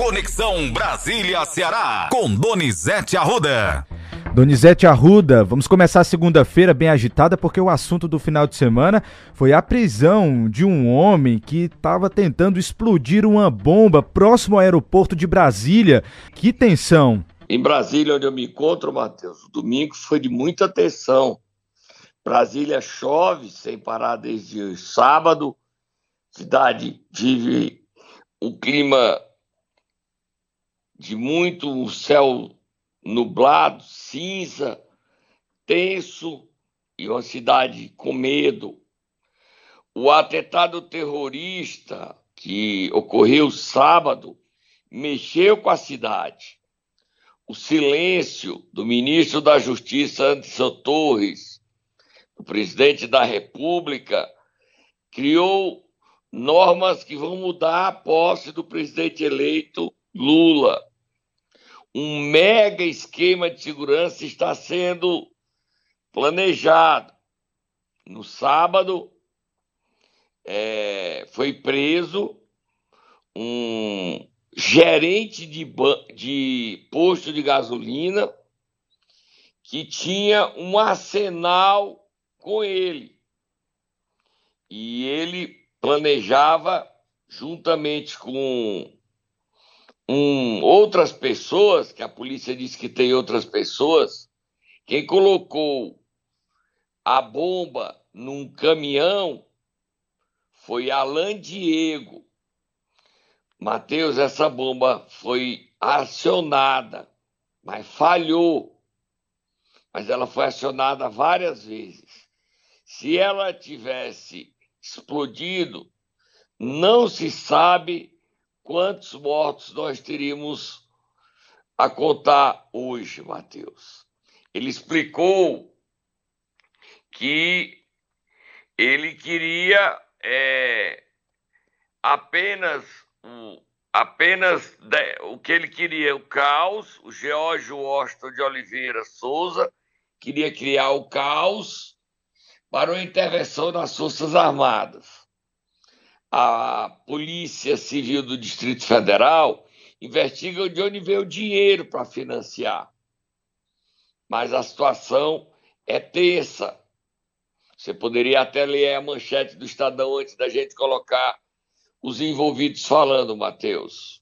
Conexão Brasília-Ceará, com Donizete Arruda. Donizete Arruda, vamos começar a segunda-feira bem agitada porque o assunto do final de semana foi a prisão de um homem que estava tentando explodir uma bomba próximo ao aeroporto de Brasília. Que tensão! Em Brasília, onde eu me encontro, Matheus, o domingo foi de muita tensão. Brasília chove sem parar desde sábado, cidade vive um clima de muito céu nublado, cinza, tenso e uma cidade com medo. O atentado terrorista que ocorreu sábado mexeu com a cidade. O silêncio do ministro da Justiça, Anderson Torres, do presidente da República, criou normas que vão mudar a posse do presidente eleito Lula um mega esquema de segurança está sendo planejado. No sábado, é, foi preso um gerente de, de posto de gasolina que tinha um arsenal com ele. E ele planejava, juntamente com um, outras pessoas, que a polícia disse que tem outras pessoas, quem colocou a bomba num caminhão foi Alain Diego. Mateus, essa bomba foi acionada, mas falhou. Mas ela foi acionada várias vezes. Se ela tivesse explodido, não se sabe quantos mortos nós teríamos a contar hoje, Mateus? Ele explicou que ele queria é, apenas apenas de, o que ele queria, o caos. O Geórgio Washington de Oliveira Souza queria criar o caos para uma intervenção nas Forças Armadas a Polícia Civil do Distrito Federal investiga de onde veio o dinheiro para financiar. Mas a situação é tensa. Você poderia até ler a manchete do Estadão antes da gente colocar os envolvidos falando, Matheus.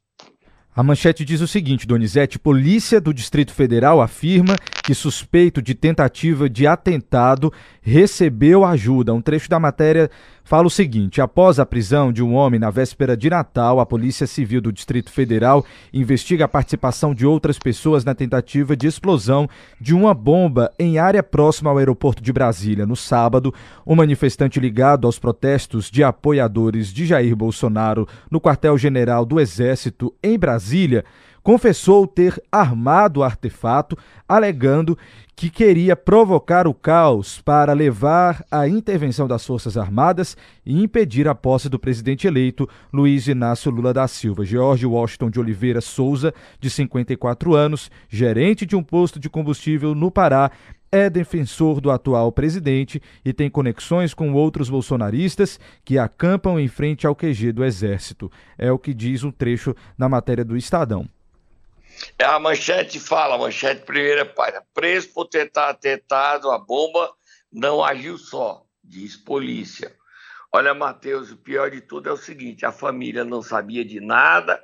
A manchete diz o seguinte, Donizete: Polícia do Distrito Federal afirma que suspeito de tentativa de atentado recebeu ajuda. Um trecho da matéria fala o seguinte: após a prisão de um homem na véspera de Natal, a Polícia Civil do Distrito Federal investiga a participação de outras pessoas na tentativa de explosão de uma bomba em área próxima ao aeroporto de Brasília. No sábado, um manifestante ligado aos protestos de apoiadores de Jair Bolsonaro no quartel-general do Exército em Brasília confessou ter armado o artefato, alegando que queria provocar o caos para levar à intervenção das Forças Armadas e impedir a posse do presidente eleito Luiz Inácio Lula da Silva. George Washington de Oliveira Souza, de 54 anos, gerente de um posto de combustível no Pará, é defensor do atual presidente e tem conexões com outros bolsonaristas que acampam em frente ao QG do Exército. É o que diz um trecho na matéria do Estadão. É, a manchete fala, a manchete primeira página, preso por tentar atentado, a bomba não agiu só, diz polícia. Olha, Matheus, o pior de tudo é o seguinte: a família não sabia de nada,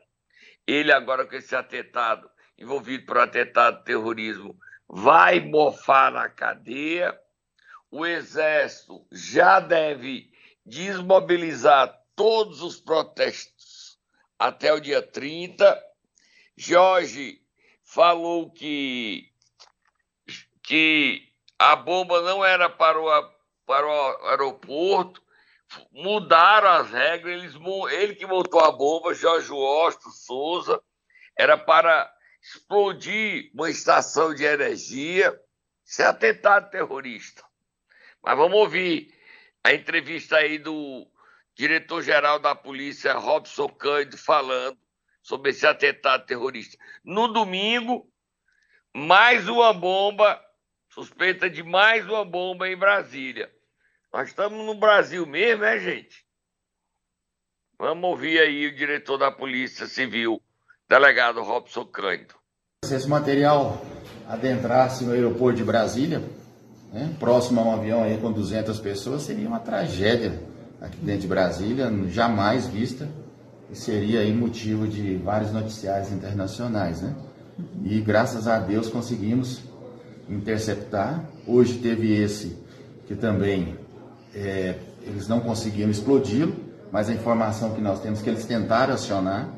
ele agora com esse atentado, envolvido por atentado terrorismo, vai mofar na cadeia. O Exército já deve desmobilizar todos os protestos até o dia 30 Jorge falou que, que a bomba não era para o, para o aeroporto, mudaram as regras, eles, ele que montou a bomba, Jorge Washington Souza, era para explodir uma estação de energia, isso é atentado terrorista. Mas vamos ouvir a entrevista aí do diretor-geral da polícia, Robson Cândido, falando sobre esse atentado terrorista. No domingo, mais uma bomba, suspeita de mais uma bomba em Brasília. Nós estamos no Brasil mesmo, né, gente? Vamos ouvir aí o diretor da Polícia Civil Delegado Robson Cândido. Se esse material adentrasse no aeroporto de Brasília, né, próximo a um avião aí com 200 pessoas, seria uma tragédia aqui dentro de Brasília, jamais vista, e seria aí motivo de vários noticiários internacionais, né? E graças a Deus conseguimos interceptar. Hoje teve esse que também é, eles não conseguiram explodi-lo, mas a informação que nós temos é que eles tentaram acionar,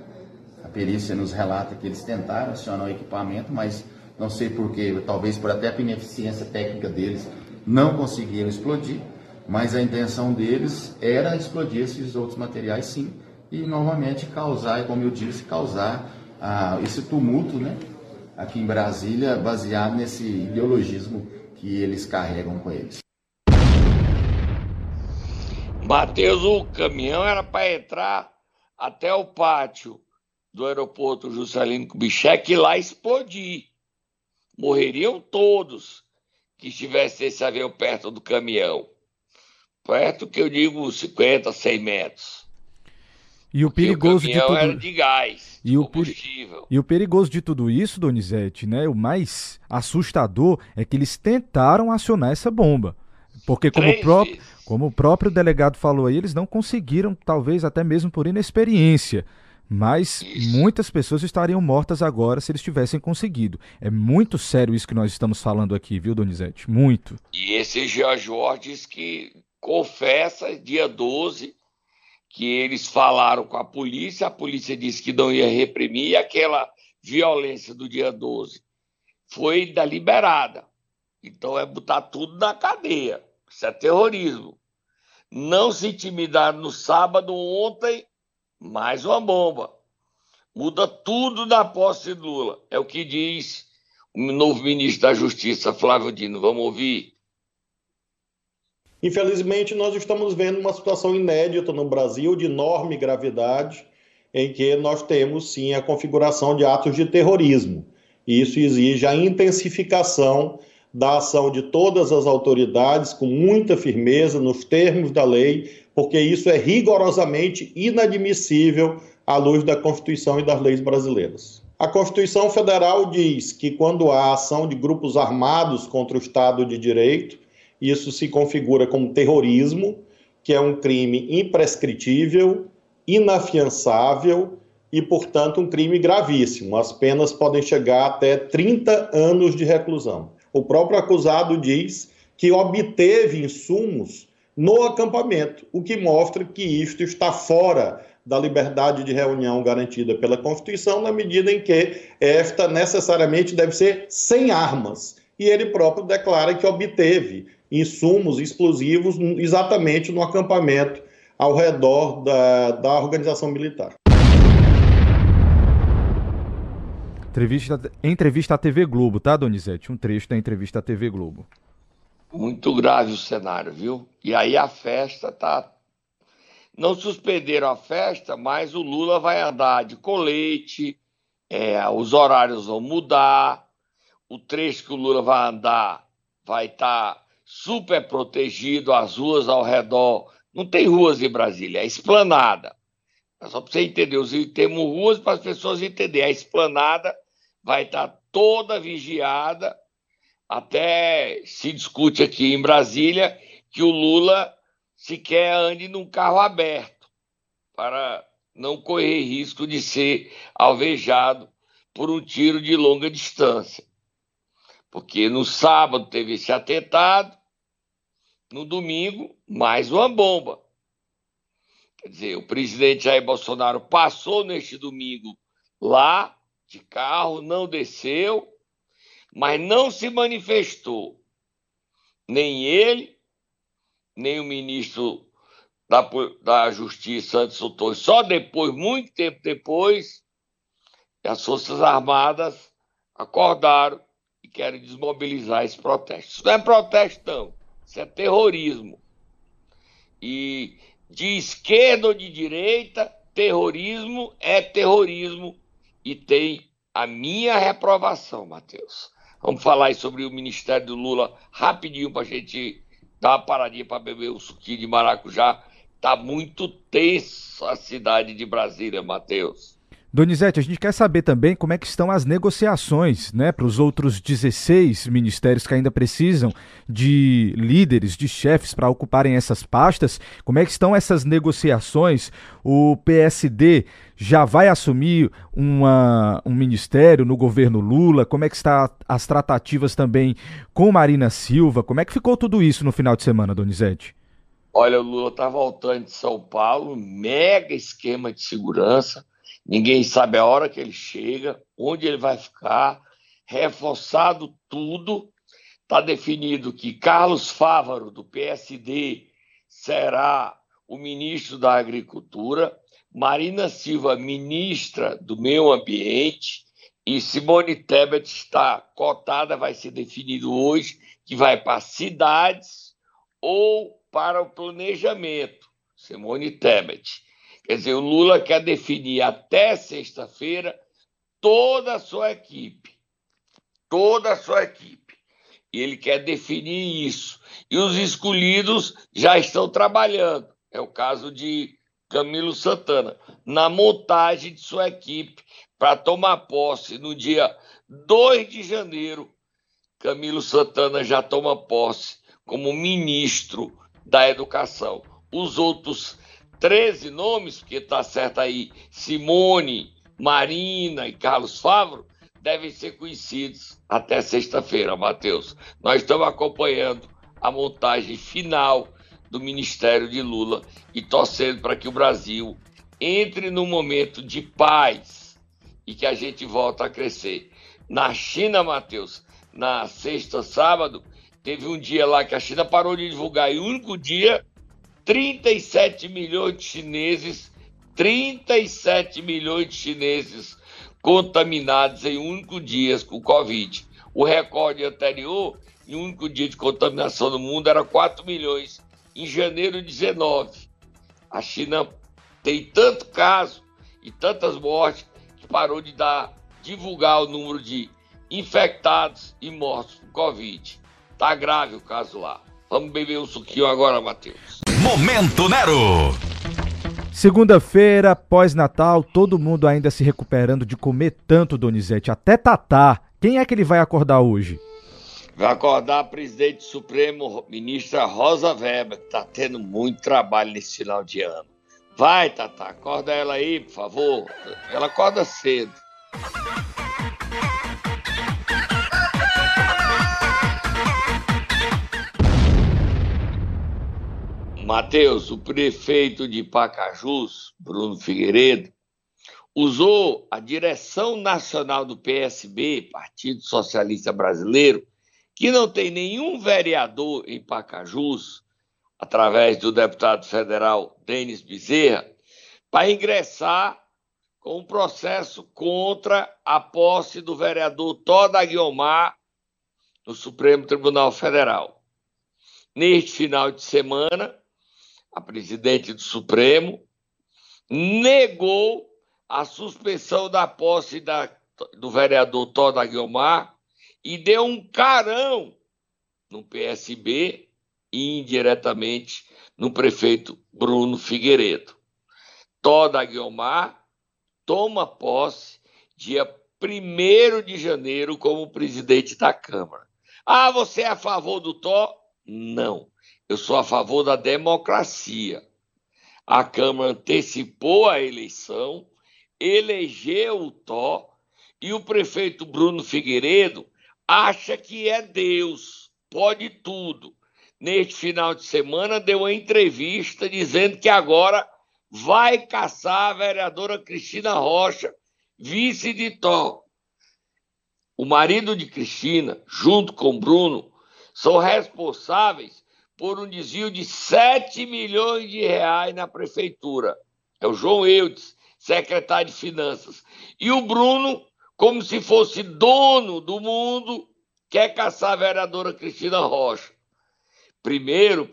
a perícia nos relata que eles tentaram acionar o equipamento, mas não sei porquê, talvez por até a ineficiência técnica deles, não conseguiram explodir, mas a intenção deles era explodir esses outros materiais sim, e novamente causar, como eu disse, causar ah, esse tumulto né, aqui em Brasília, baseado nesse ideologismo que eles carregam com eles. Matheus, o caminhão era para entrar até o pátio do aeroporto Juscelino Kubitschek e lá explodir. Morreriam todos que estivesse esse avião perto do caminhão. Perto que eu digo 50, 100 metros. E o perigoso o de tudo era de gás, e o, e o perigoso de tudo isso, Donizete, né? O mais assustador é que eles tentaram acionar essa bomba. Porque como o, próprio, como o próprio delegado falou aí, eles não conseguiram, talvez até mesmo por inexperiência. Mas isso. muitas pessoas estariam mortas agora se eles tivessem conseguido. É muito sério isso que nós estamos falando aqui, viu, Donizete? Muito. E esse Jean Jorge que confessa, dia 12, que eles falaram com a polícia, a polícia disse que não ia reprimir, e aquela violência do dia 12 foi deliberada. Então é botar tudo na cadeia. Isso é terrorismo. Não se intimidaram no sábado, ontem, mais uma bomba. Muda tudo na posse de Lula. É o que diz o novo ministro da Justiça, Flávio Dino. Vamos ouvir. Infelizmente, nós estamos vendo uma situação inédita no Brasil, de enorme gravidade, em que nós temos sim a configuração de atos de terrorismo. E isso exige a intensificação da ação de todas as autoridades com muita firmeza nos termos da lei, porque isso é rigorosamente inadmissível à luz da Constituição e das leis brasileiras. A Constituição Federal diz que quando há ação de grupos armados contra o Estado de Direito, isso se configura como terrorismo, que é um crime imprescritível, inafiançável e, portanto, um crime gravíssimo. As penas podem chegar até 30 anos de reclusão. O próprio acusado diz que obteve insumos no acampamento, o que mostra que isto está fora da liberdade de reunião garantida pela Constituição, na medida em que esta necessariamente deve ser sem armas. E ele próprio declara que obteve insumos explosivos exatamente no acampamento ao redor da, da organização militar. Entrevista, entrevista à TV Globo, tá, Donizete? Um trecho da entrevista à TV Globo. Muito grave o cenário, viu? E aí a festa tá. Não suspenderam a festa, mas o Lula vai andar de colete, é, os horários vão mudar, o trecho que o Lula vai andar vai estar tá super protegido, as ruas ao redor. Não tem ruas em Brasília, é esplanada. Só para você entender, temos ruas para as pessoas entenderem. A esplanada vai estar toda vigiada. Até se discute aqui em Brasília que o Lula sequer ande num carro aberto para não correr risco de ser alvejado por um tiro de longa distância. Porque no sábado teve esse atentado, no domingo, mais uma bomba. Quer dizer, o presidente Jair Bolsonaro passou neste domingo lá de carro, não desceu, mas não se manifestou. Nem ele, nem o ministro da, da Justiça, Anderson Torres. Só depois, muito tempo depois, as Forças Armadas acordaram e querem desmobilizar esse protesto. Isso não é protesto, não. Isso é terrorismo. E de esquerda ou de direita, terrorismo é terrorismo e tem a minha reprovação, Matheus. Vamos falar aí sobre o Ministério do Lula rapidinho para a gente dar uma paradinha para beber o suquinho de maracujá. Tá muito tenso a cidade de Brasília, Matheus. Donizete, a gente quer saber também como é que estão as negociações né, para os outros 16 ministérios que ainda precisam de líderes, de chefes para ocuparem essas pastas. Como é que estão essas negociações? O PSD já vai assumir uma, um ministério no governo Lula? Como é que está as tratativas também com Marina Silva? Como é que ficou tudo isso no final de semana, Donizete? Olha, o Lula está voltando de São Paulo, mega esquema de segurança Ninguém sabe a hora que ele chega, onde ele vai ficar, reforçado tudo. Está definido que Carlos Fávaro, do PSD, será o ministro da Agricultura, Marina Silva, ministra do Meio Ambiente, e Simone Tebet está cotada, vai ser definido hoje, que vai para cidades ou para o planejamento. Simone Tebet. Quer dizer, o Lula quer definir até sexta-feira toda a sua equipe. Toda a sua equipe. E ele quer definir isso. E os escolhidos já estão trabalhando. É o caso de Camilo Santana, na montagem de sua equipe para tomar posse no dia 2 de janeiro. Camilo Santana já toma posse como ministro da Educação. Os outros 13 nomes, porque está certo aí, Simone, Marina e Carlos Favro, devem ser conhecidos até sexta-feira, Matheus. Nós estamos acompanhando a montagem final do Ministério de Lula e torcendo para que o Brasil entre num momento de paz e que a gente volta a crescer. Na China, Matheus, na sexta, sábado, teve um dia lá que a China parou de divulgar e o único dia 37 milhões de chineses, 37 milhões de chineses contaminados em um único dia com Covid. O recorde anterior, em um único dia de contaminação no mundo, era 4 milhões, em janeiro de 19. A China tem tanto caso e tantas mortes que parou de dar, divulgar o número de infectados e mortos por Covid. Tá grave o caso lá. Vamos beber um suquinho agora, Matheus. Momento Nero. Segunda-feira, pós-Natal, todo mundo ainda se recuperando de comer tanto, Donizete. Até Tatá. Quem é que ele vai acordar hoje? Vai acordar a presidente Supremo, ministra Rosa Weber, que está tendo muito trabalho nesse final de ano. Vai, Tatá, acorda ela aí, por favor. Ela acorda cedo. Mateus, o prefeito de Pacajus, Bruno Figueiredo, usou a direção nacional do PSB, Partido Socialista Brasileiro, que não tem nenhum vereador em Pacajus, através do deputado federal Denis Bezerra, para ingressar com um processo contra a posse do vereador Toda Guiomar no Supremo Tribunal Federal. Neste final de semana, a presidente do Supremo, negou a suspensão da posse da, do vereador Toda Guilmar e deu um carão no PSB e indiretamente no prefeito Bruno Figueiredo. Toda Guilmar toma posse dia 1 de janeiro como presidente da Câmara. Ah, você é a favor do Tó? Não. Eu sou a favor da democracia. A Câmara antecipou a eleição, elegeu o Tó e o prefeito Bruno Figueiredo acha que é Deus, pode tudo. Neste final de semana deu uma entrevista dizendo que agora vai caçar a vereadora Cristina Rocha, vice de Tó. O marido de Cristina, junto com Bruno, são responsáveis por um desvio de 7 milhões de reais na prefeitura. É o João Eudes, secretário de Finanças. E o Bruno, como se fosse dono do mundo, quer caçar a vereadora Cristina Rocha. Primeiro,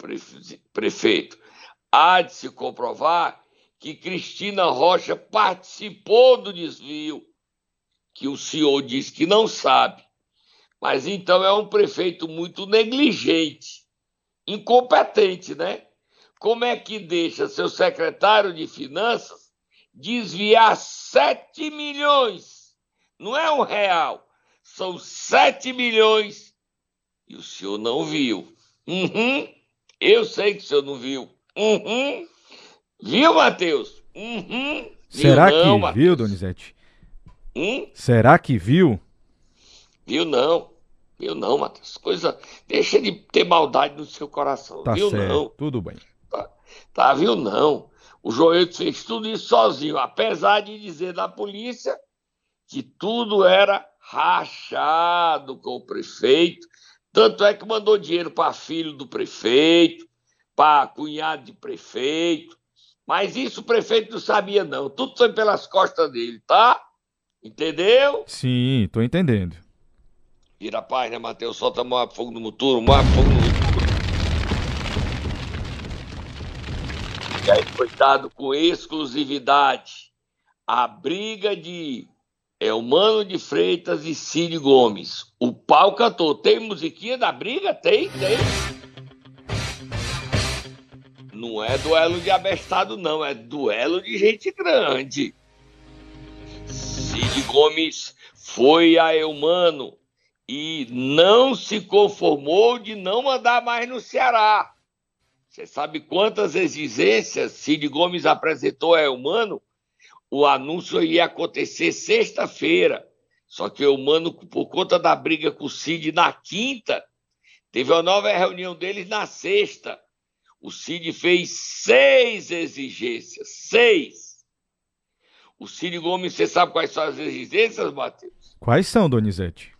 prefeito, há de se comprovar que Cristina Rocha participou do desvio, que o senhor diz que não sabe. Mas então é um prefeito muito negligente incompetente, né? Como é que deixa seu secretário de Finanças desviar 7 milhões. Não é um real, são 7 milhões. E o senhor não viu. Uhum. Eu sei que o senhor não viu. Uhum. Viu, Matheus? Uhum. Será viu, não, que Mateus? viu, Donizete? Hum? Será que viu? Viu não. Viu não, Matheus. Coisa. Deixa de ter maldade no seu coração. Tá viu certo. não. Tudo bem. Tá, tá, viu não. O Joelito fez tudo isso sozinho, apesar de dizer da polícia que tudo era rachado com o prefeito. Tanto é que mandou dinheiro para filho do prefeito, para cunhado de prefeito. Mas isso o prefeito não sabia, não. Tudo foi pelas costas dele, tá? Entendeu? Sim, tô entendendo. Vira a né, Matheus? Solta Moab Fogo no Muturo, Moab Fogo no Muturo. E aí foi dado com exclusividade a briga de Elmano de Freitas e Cid Gomes. O pau cantou. Tem musiquinha da briga? Tem, tem. Não é duelo de abestado, não. É duelo de gente grande. Cid Gomes foi a Eumano e não se conformou de não mandar mais no Ceará. Você sabe quantas exigências Cid Gomes apresentou a Eumano? O anúncio ia acontecer sexta-feira. Só que o Eumano, por conta da briga com o Cid na quinta, teve uma nova reunião deles na sexta. O Cid fez seis exigências. Seis o Ciro Gomes, você sabe quais são as exigências, Matheus? Quais são, Donizete?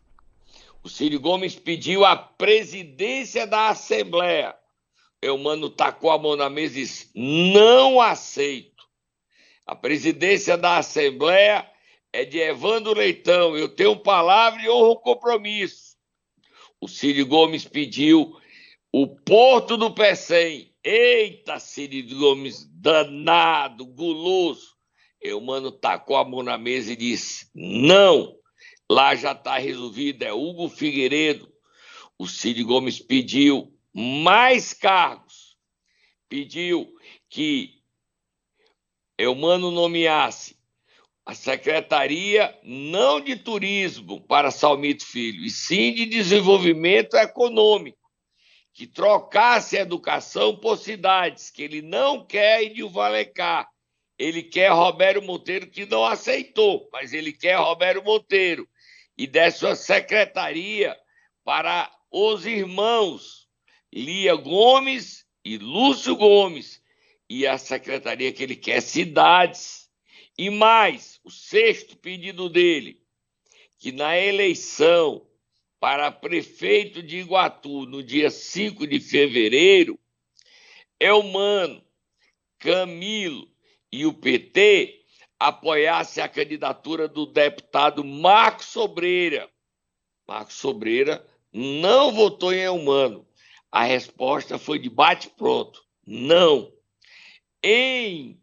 O Ciro Gomes pediu a presidência da Assembleia. Eu, mano, tacou a mão na mesa e disse: não aceito. A presidência da Assembleia é de Evandro Leitão. Eu tenho palavra e honro compromisso. O Ciro Gomes pediu o Porto do Pecém. Eita, Ciro Gomes, danado, guloso. Eu, mano, tacou a mão na mesa e disse: não, lá já está resolvido, é Hugo Figueiredo. O Cid Gomes pediu mais cargos, pediu que eu, mano, nomeasse a Secretaria não de Turismo para Salmito Filho, e sim de Desenvolvimento Econômico, que trocasse a educação por cidades, que ele não quer ir de Valecá, ele quer Roberto Monteiro, que não aceitou, mas ele quer Roberto Monteiro. E desse uma secretaria para os irmãos Lia Gomes e Lúcio Gomes. E a secretaria que ele quer cidades. E mais, o sexto pedido dele, que na eleição para prefeito de Iguatu, no dia 5 de fevereiro, Elmano, Camilo, e o PT apoiasse a candidatura do deputado Marcos Sobreira. Marcos Sobreira não votou em Humano. A resposta foi de bate-pronto: não. Em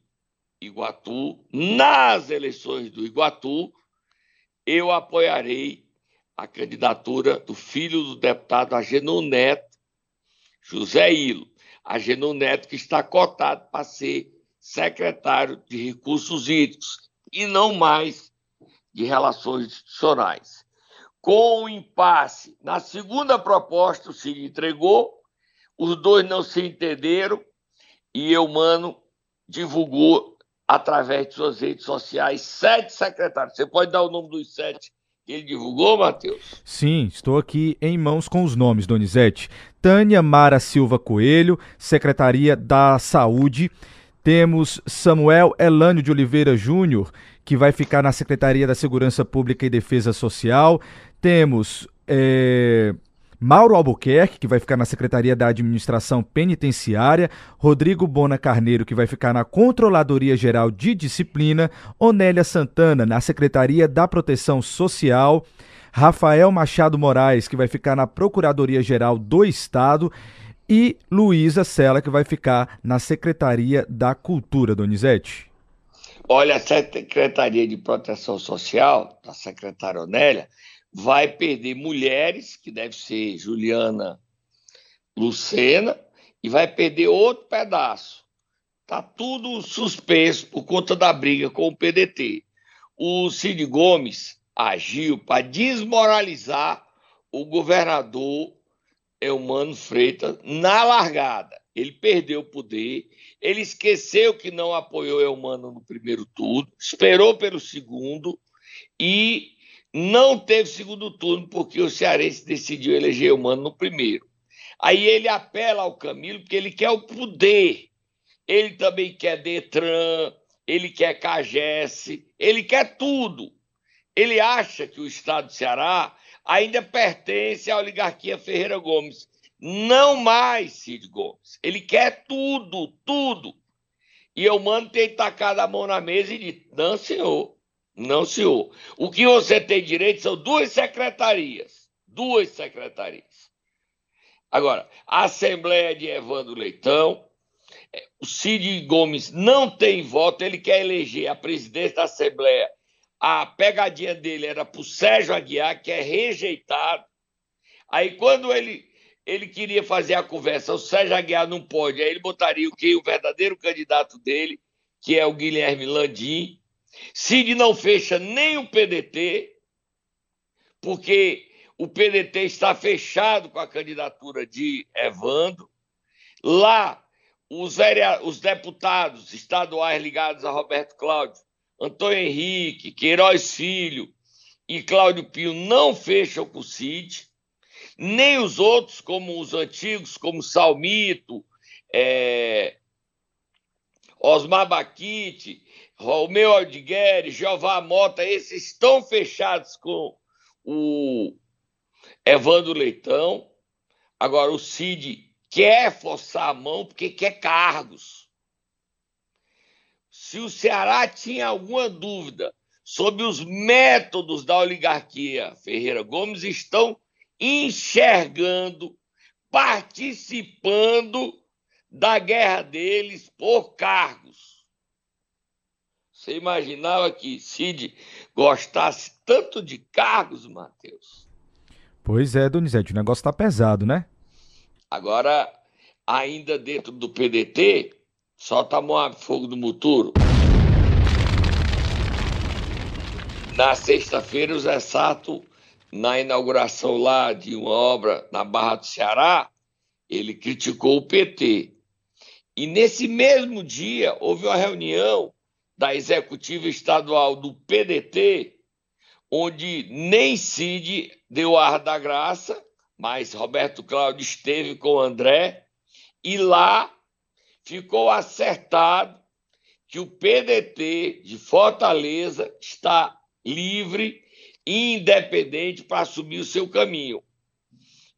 Iguatu, nas eleições do Iguatu, eu apoiarei a candidatura do filho do deputado Agenor Neto, José Ilo. Agenor Neto, que está cotado para ser secretário de Recursos Hídricos e não mais de Relações Institucionais. Com o impasse na segunda proposta, o Ciro entregou, os dois não se entenderam e Eumano divulgou através de suas redes sociais sete secretários. Você pode dar o nome dos sete ele divulgou, Matheus? Sim, estou aqui em mãos com os nomes, Donizete. Tânia Mara Silva Coelho, Secretaria da Saúde. Temos Samuel Elânio de Oliveira Júnior, que vai ficar na Secretaria da Segurança Pública e Defesa Social. Temos é, Mauro Albuquerque, que vai ficar na Secretaria da Administração Penitenciária. Rodrigo Bona Carneiro, que vai ficar na Controladoria Geral de Disciplina. Onélia Santana, na Secretaria da Proteção Social. Rafael Machado Moraes, que vai ficar na Procuradoria Geral do Estado e Luísa Sela, que vai ficar na Secretaria da Cultura, Donizete. Olha, a Secretaria de Proteção Social, da secretária Onélia, vai perder mulheres, que deve ser Juliana Lucena, e vai perder outro pedaço. Está tudo suspenso por conta da briga com o PDT. O Cid Gomes agiu para desmoralizar o governador Eumano Freitas na largada. Ele perdeu o poder, ele esqueceu que não apoiou Eumano no primeiro turno, esperou pelo segundo e não teve segundo turno porque o cearense decidiu eleger Eumano no primeiro. Aí ele apela ao Camilo porque ele quer o poder ele também quer Detran, ele quer CAGES, ele quer tudo. Ele acha que o Estado do Ceará ainda pertence à oligarquia Ferreira Gomes. Não mais, Cid Gomes. Ele quer tudo, tudo. E eu mando ter tacado a mão na mesa e disse: não, senhor. Não, senhor. O que você tem direito são duas secretarias. Duas secretarias. Agora, a Assembleia de Evandro Leitão, o Cid Gomes não tem voto, ele quer eleger a presidente da Assembleia. A pegadinha dele era para o Sérgio Aguiar, que é rejeitado. Aí, quando ele, ele queria fazer a conversa, o Sérgio Aguiar não pode, aí ele botaria o que? O verdadeiro candidato dele, que é o Guilherme Landim. Cid não fecha nem o PDT, porque o PDT está fechado com a candidatura de Evandro. Lá os, os deputados estaduais ligados a Roberto Cláudio, Antônio Henrique, Queiroz Filho e Cláudio Pio não fecham com o CID, nem os outros, como os antigos, como Salmito, é, Osmar Baquite, Romeu Aldigueri, Jeová Mota, esses estão fechados com o Evandro Leitão. Agora, o Cid quer forçar a mão porque quer cargos. Se o Ceará tinha alguma dúvida sobre os métodos da oligarquia Ferreira Gomes, estão enxergando, participando da guerra deles por cargos. Você imaginava que Cid gostasse tanto de cargos, Matheus? Pois é, Donizete, o negócio tá pesado, né? Agora, ainda dentro do PDT, solta Moab Fogo do Muturo. Na sexta-feira, o Zé Sato, na inauguração lá de uma obra na Barra do Ceará, ele criticou o PT. E nesse mesmo dia, houve uma reunião da executiva estadual do PDT, onde nem Cid deu ar da graça mas Roberto Cláudio esteve com o André e lá ficou acertado que o PDT de Fortaleza está livre e independente para assumir o seu caminho.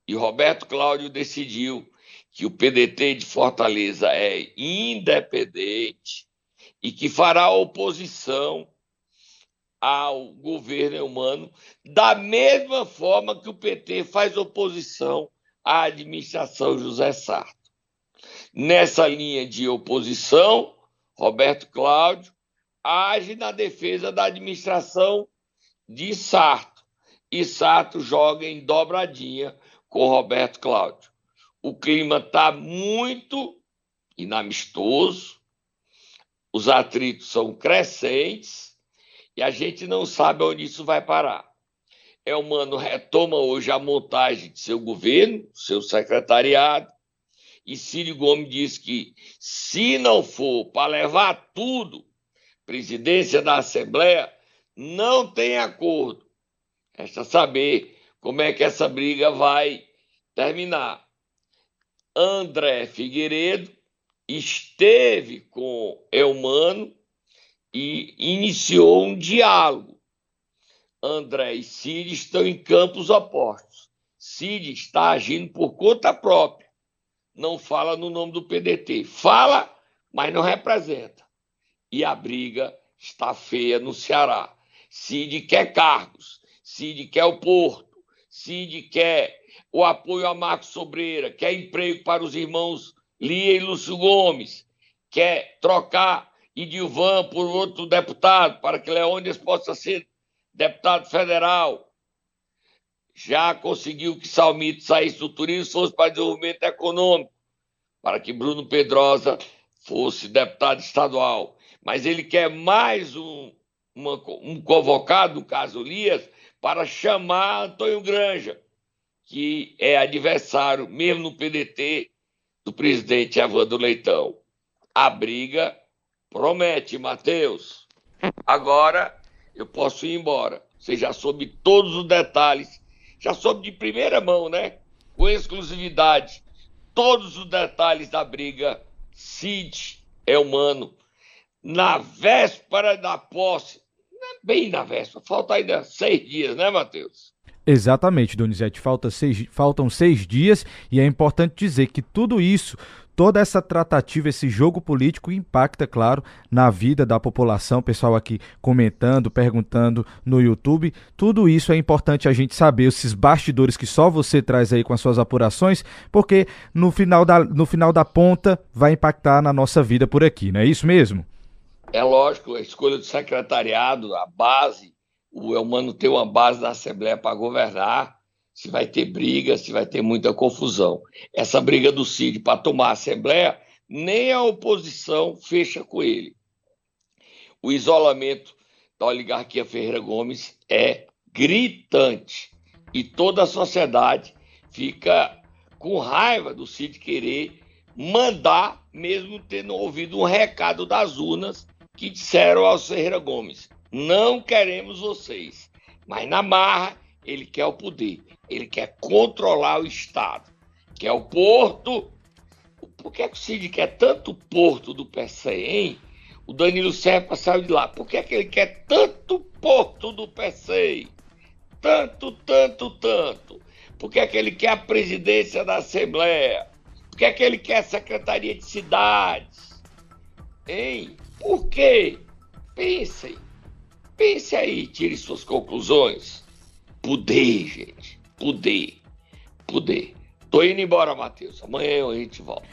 E Roberto Cláudio decidiu que o PDT de Fortaleza é independente e que fará oposição ao governo humano, da mesma forma que o PT faz oposição à administração José Sarto. Nessa linha de oposição, Roberto Cláudio age na defesa da administração de Sarto, e Sarto joga em dobradinha com Roberto Cláudio. O clima está muito inamistoso, os atritos são crescentes, e a gente não sabe onde isso vai parar. Elmano retoma hoje a montagem de seu governo, seu secretariado, e Ciro Gomes diz que, se não for para levar tudo, presidência da Assembleia, não tem acordo. Resta saber como é que essa briga vai terminar. André Figueiredo esteve com Elmano e iniciou um diálogo. André e Cid estão em campos opostos. Cid está agindo por conta própria. Não fala no nome do PDT. Fala, mas não representa. E a briga está feia no Ceará. Cid quer cargos. Cid quer o Porto. Cid quer o apoio a Marcos Sobreira. Quer emprego para os irmãos Lia e Lúcio Gomes. Quer trocar e Dilvan por outro deputado, para que Leônidas possa ser deputado federal. Já conseguiu que Salmito saísse do turismo fosse para desenvolvimento econômico, para que Bruno Pedrosa fosse deputado estadual, mas ele quer mais um, uma, um convocado, no caso Lias, para chamar Antônio Granja, que é adversário, mesmo no PDT, do presidente Evandro Leitão. A briga promete, Matheus. Agora eu posso ir embora. Você já soube todos os detalhes, já soube de primeira mão, né? Com exclusividade, todos os detalhes da briga Cid é humano. Na véspera da posse, né, bem na véspera, falta ainda seis dias, né, Matheus? Exatamente, Donizete. Falta seis, faltam seis dias e é importante dizer que tudo isso, toda essa tratativa, esse jogo político impacta, claro, na vida da população. Pessoal aqui comentando, perguntando no YouTube. Tudo isso é importante a gente saber, esses bastidores que só você traz aí com as suas apurações, porque no final da, no final da ponta vai impactar na nossa vida por aqui, não é isso mesmo? É lógico, a escolha do secretariado, a base o Elmano ter uma base na Assembleia para governar, se vai ter briga, se vai ter muita confusão. Essa briga do Cid para tomar a Assembleia, nem a oposição fecha com ele. O isolamento da oligarquia Ferreira Gomes é gritante e toda a sociedade fica com raiva do Cid querer mandar, mesmo tendo ouvido um recado das urnas que disseram ao Ferreira Gomes: não queremos vocês. Mas na marra, ele quer o poder. Ele quer controlar o Estado. Quer o porto. Por que, é que o Cid quer tanto porto do PCM? O Danilo Serpa saiu de lá. Por que, é que ele quer tanto porto do PCM? Tanto, tanto, tanto. Por que, é que ele quer a presidência da Assembleia? Por que, é que ele quer a Secretaria de Cidades? Hein? Por quê? Pensem. Pense aí, tire suas conclusões. Poder, gente. Poder. Poder. Tô indo embora, Matheus. Amanhã a gente volta.